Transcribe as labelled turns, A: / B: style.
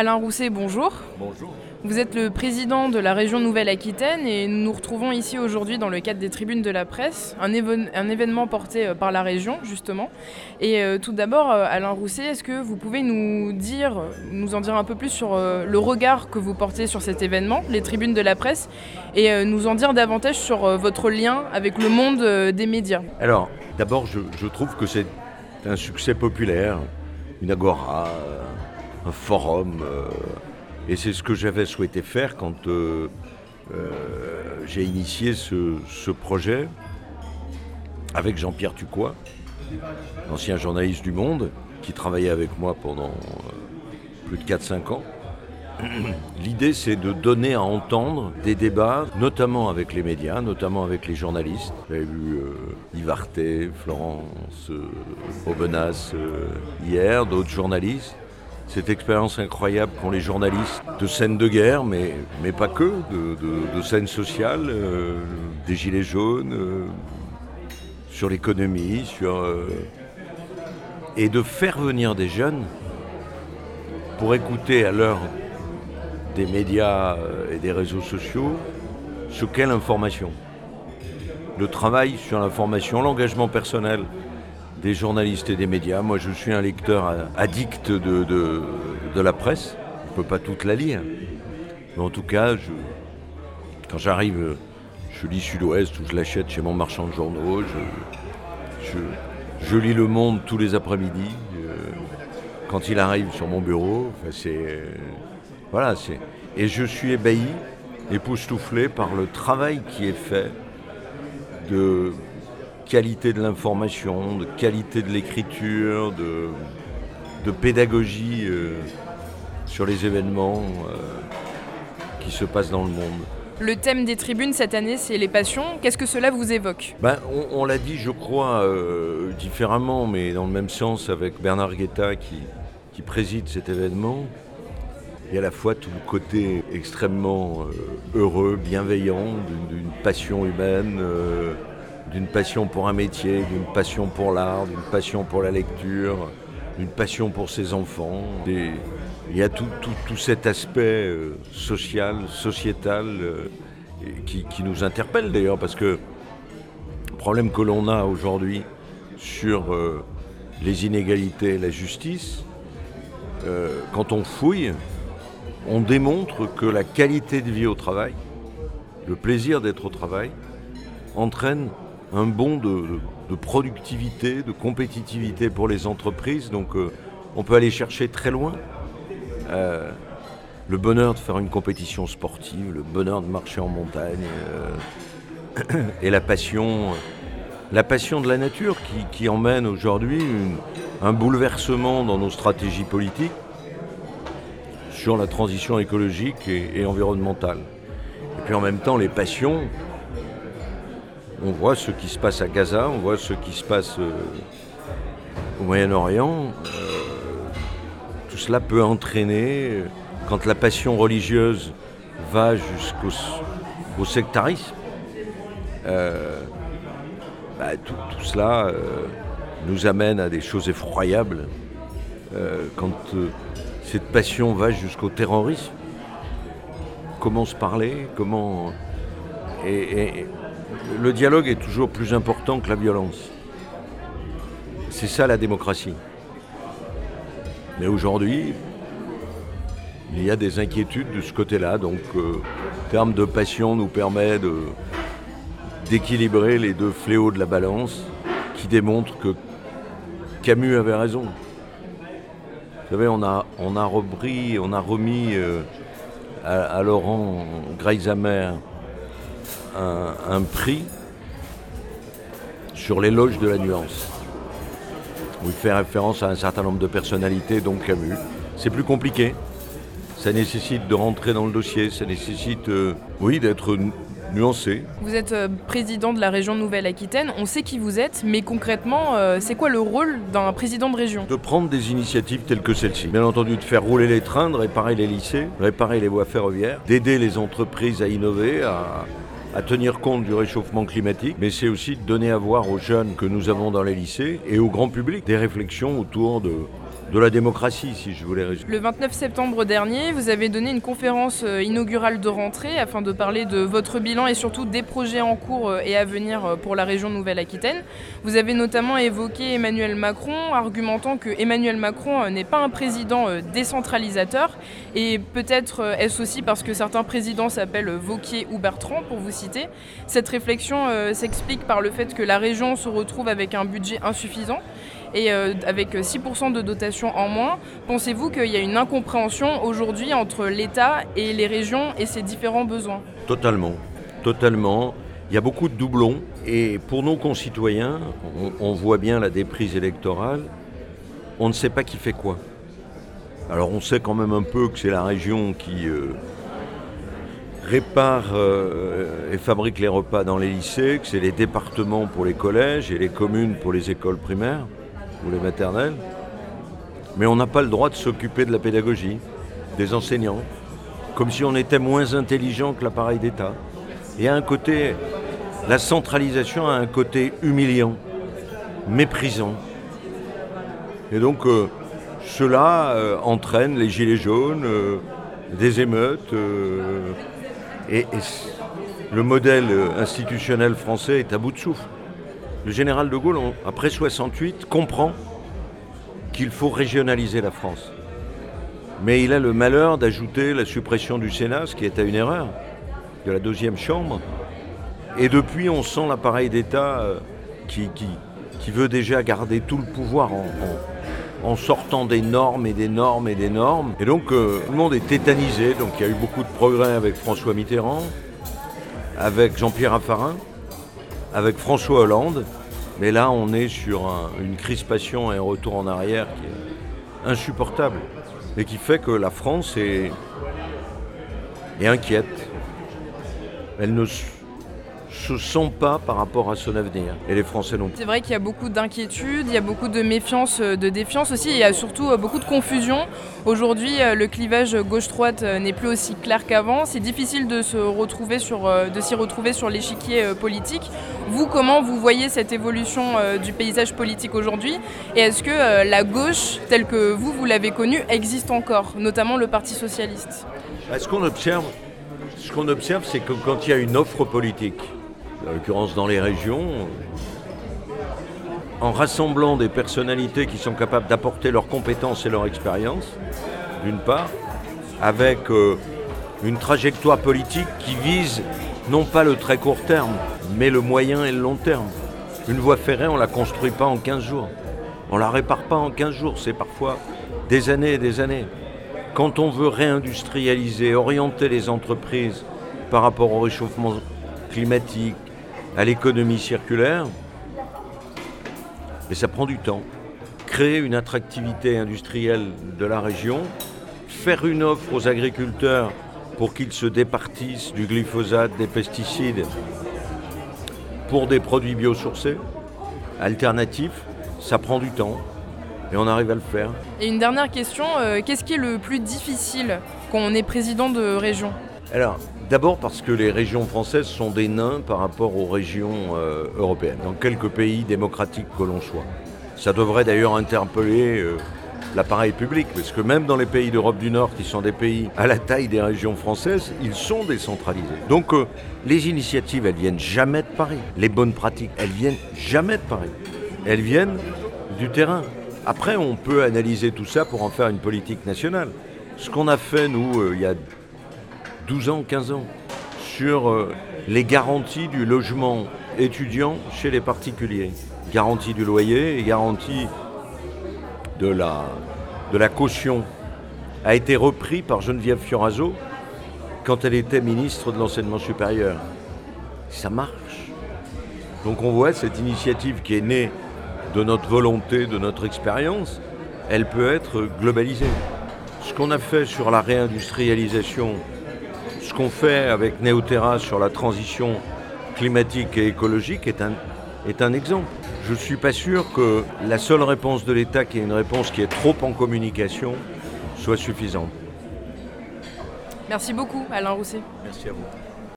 A: Alain Rousset, bonjour.
B: Bonjour.
A: Vous êtes le président de la région Nouvelle-Aquitaine et nous nous retrouvons ici aujourd'hui dans le cadre des tribunes de la presse, un, événement porté euh, par la région justement. Et euh, tout d'abord, euh, Alain Rousset, est-ce que vous pouvez nous dire, nous en dire un peu plus sur le regard que vous portez sur cet événement, les tribunes de la presse, et nous en dire davantage sur votre lien avec le monde des médias?
B: Alors, d'abord, je, trouve que c'est un succès populaire, une agora, un forum. Et c'est ce que j'avais souhaité faire quand euh, euh, j'ai initié ce, projet avec Jean-Pierre Tucois, ancien journaliste du Monde, qui travaillait avec moi pendant euh, plus de 4-5 ans. L'idée, c'est de donner à entendre des débats, notamment avec les médias, notamment avec les journalistes. J'avais vu euh, Yves Florence Aubenas hier, d'autres journalistes cette expérience incroyable qu'ont les journalistes de scènes de guerre, mais, pas que, de, scènes sociales, euh, des gilets jaunes, euh, sur l'économie, sur. Euh, et de faire venir des jeunes pour écouter à l'heure des médias et des réseaux sociaux ce qu'est l'information. Le travail sur l'information, l'engagement personnel des journalistes et des médias. Moi, je suis un lecteur addict de, la presse. Je ne peux pas toute la lire. Mais en tout cas, quand j'arrive, je lis Sud-Ouest ou je l'achète chez mon marchand de journaux. Je, je, lis Le Monde tous les après-midi. Euh, quand il arrive sur mon bureau, c'est. voilà, c'est. Et je suis ébahi, époustouflé par le travail qui est fait de qualité de l'information, de qualité de l'écriture, de, de, pédagogie euh, sur les événements euh, qui se passent dans le monde.
A: Le thème des tribunes cette année, c'est les passions. Qu'est-ce que cela vous évoque?
B: Ben, On, l'a dit, je crois, euh, différemment, mais dans le même sens avec Bernard Guetta qui, qui préside cet événement. Il y a à la fois tout le côté extrêmement heureux, bienveillant d'une passion humaine, d'une passion pour un métier, d'une passion pour l'art, d'une passion pour la lecture, d'une passion pour ses enfants. il y a tout, cet aspect euh, social, sociétal euh, qui, nous interpelle d'ailleurs parce que le problème que l'on a aujourd'hui sur euh, les inégalités et la justice, quand on fouille, on démontre que la qualité de vie au travail, le plaisir d'être au travail, entraîne un bond de, productivité, de compétitivité pour les entreprises. Donc euh, on peut aller chercher très loin. Euh, le bonheur de faire une compétition sportive, le bonheur de marcher en montagne, euh, et la passion, la passion de la nature qui, emmène aujourd'hui un bouleversement dans nos stratégies politiques sur la transition écologique et environnementale. Et puis en même temps, les passions, on voit ce qui se passe à Gaza, on voit ce qui se passe euh, au Moyen-Orient. Euh, tout cela peut entraîner, quand la passion religieuse va jusqu'au sectarisme, euh, bah, tout, cela nous amène à des choses effroyables. quand cette passion va jusqu'au terrorisme, comment se parler, comment... le dialogue est toujours plus important que la violence. C'est ça la démocratie. Mais aujourd'hui, il y a des inquiétudes de ce côté-là. Donc, euh, terme de passion nous permet d'équilibrer les deux fléaux de la balance qui démontrent que Camus avait raison. Vous savez, on a, repris, on a remis euh, à, Laurent Greisamer un, prix sur l'éloge de la nuance, où il fait référence à un certain nombre de personnalités, dont Camus. C'est plus compliqué. Ça nécessite de rentrer dans le dossier, ça nécessite, euh, oui, d'être nuancé.
A: Vous êtes euh, président de la région Nouvelle-Aquitaine, on sait qui vous êtes, mais concrètement, euh, c'est quoi le rôle d'un président de région?
B: De prendre des initiatives telles que celle-ci. Bien entendu, de faire rouler les trains, de réparer les lycées, de réparer les voies ferroviaires, d'aider les entreprises à innover, à, à tenir compte du réchauffement climatique, mais c'est aussi de donner à voir aux jeunes que nous avons dans les lycées et au grand public des réflexions autour de de la démocratie, si je voulais résumer.
A: Le 29 septembre dernier, vous avez donné une conférence euh, inaugurale de rentrée afin de parler de votre bilan et surtout des projets en cours euh, et à venir euh, pour la région Nouvelle-Aquitaine. Vous avez notamment évoqué Emmanuel Macron, argumentant que Emmanuel Macron n'est pas un président décentralisateur et peut-être est-ce aussi parce que certains présidents s'appellent Vauquier ou Bertrand, pour vous Cette réflexion s'explique par le fait que la région se retrouve avec un budget insuffisant et euh, avec 6% de dotation en moins, pensez-vous qu'il y a une incompréhension aujourd'hui entre l'État et les régions et ses différents besoins?
B: Totalement, totalement. Il y a beaucoup de doublons et pour nos concitoyens, on, voit bien la déprise électorale, on ne sait pas qui fait quoi. Alors on sait quand même un peu que c'est la région qui euh, répare euh, et fabrique les repas dans les lycées, que c'est les départements pour les collèges et les communes pour les écoles primaires ou les maternelles. Mais on n'a pas le droit de s'occuper de la pédagogie, des enseignants, comme si on était moins intelligent que l'appareil d'État. Et à un côté, la centralisation a un côté humiliant, méprisant. Et donc, euh, cela euh, entraîne les gilets jaunes, des émeutes. Et le modèle institutionnel français est à bout de souffle le général de Gaulle, après 68, comprend qu'il faut régionaliser la France. Mais il a le malheur d'ajouter la suppression du Sénat, ce qui est à une erreur, de la deuxième chambre. Et depuis, on sent l'appareil d'État euh, qui, veut déjà garder tout le pouvoir en, sortant des normes et des normes et des normes. Et donc, euh, tout le monde est tétanisé. Donc, il y a eu beaucoup de progrès avec François Mitterrand, avec Jean-Pierre Raffarin avec François Hollande. Mais là, on est sur une crispation et un retour en arrière qui est insupportable. Et qui fait que la France est, est inquiète. Elle ne se sent pas par rapport à son avenir. Et les Français non plus.
A: C'est vrai qu'il y a beaucoup d'inquiétudes, il y a beaucoup de méfiance, euh, de défiance aussi, il y a surtout euh, beaucoup de confusion. Aujourd'hui, euh, le clivage gauche-droite n'est plus aussi clair qu'avant. C'est difficile de se retrouver sur, de s'y retrouver sur l'échiquier politique. Vous, comment vous voyez cette évolution du paysage politique aujourd'hui? Et est-ce que la gauche, telle que vous, vous l'avez connue, existe encore, notamment le Parti socialiste?
B: Ce qu'on observe, ce qu'on observe, c'est que quand il y a une offre politique, en l'occurrence dans les régions, en rassemblant des personnalités qui sont capables d'apporter leurs compétences et leur expérience, d'une part, avec euh, une trajectoire politique qui vise non pas le très court terme, mais le moyen et le long terme. Une voie ferrée, on ne la construit pas en 15 jours. On ne la répare pas en 15 jours, c'est parfois des années et des années. Quand on veut réindustrialiser, orienter les entreprises par rapport au réchauffement climatique, à l'économie circulaire, mais ça prend du temps. Créer une attractivité industrielle de la région, faire une offre aux agriculteurs pour qu'ils se départissent du glyphosate, des pesticides, pour des produits biosourcés, alternatifs, ça prend du temps. Et on arrive à le faire.
A: Et une dernière question, euh, qu'est-ce qui est le plus difficile quand on est président de région?
B: Alors, D'abord parce que les régions françaises sont des nains par rapport aux régions euh, européennes, dans quelques pays démocratiques que l'on soit. Ça devrait d'ailleurs interpeller euh, l'appareil public, parce que même dans les pays d'Europe du Nord, qui sont des pays à la taille des régions françaises, ils sont décentralisés. Donc euh, les initiatives, elles viennent jamais de Paris. Les bonnes pratiques, elles viennent jamais de Paris. Elles viennent du terrain. Après, on peut analyser tout ça pour en faire une politique nationale. Ce qu'on a fait, nous, il y a 12 ans, 15 ans, sur euh, les garanties du logement étudiant chez les particuliers. Garantie du loyer et garantie de la, de la caution a été repris par Geneviève Fioraso quand elle était ministre de l'enseignement supérieur. Ça marche. Donc on voit cette initiative qui est née de notre volonté, de notre expérience, elle peut être globalisée. Ce qu'on a fait sur la réindustrialisation ce qu'on fait avec Neoterra sur la transition climatique et écologique est un, est un exemple. Je ne suis pas sûr que la seule réponse de l'État, qui est une réponse qui est trop en communication, soit suffisante.
A: Merci beaucoup, Alain Rousset.
B: Merci à vous.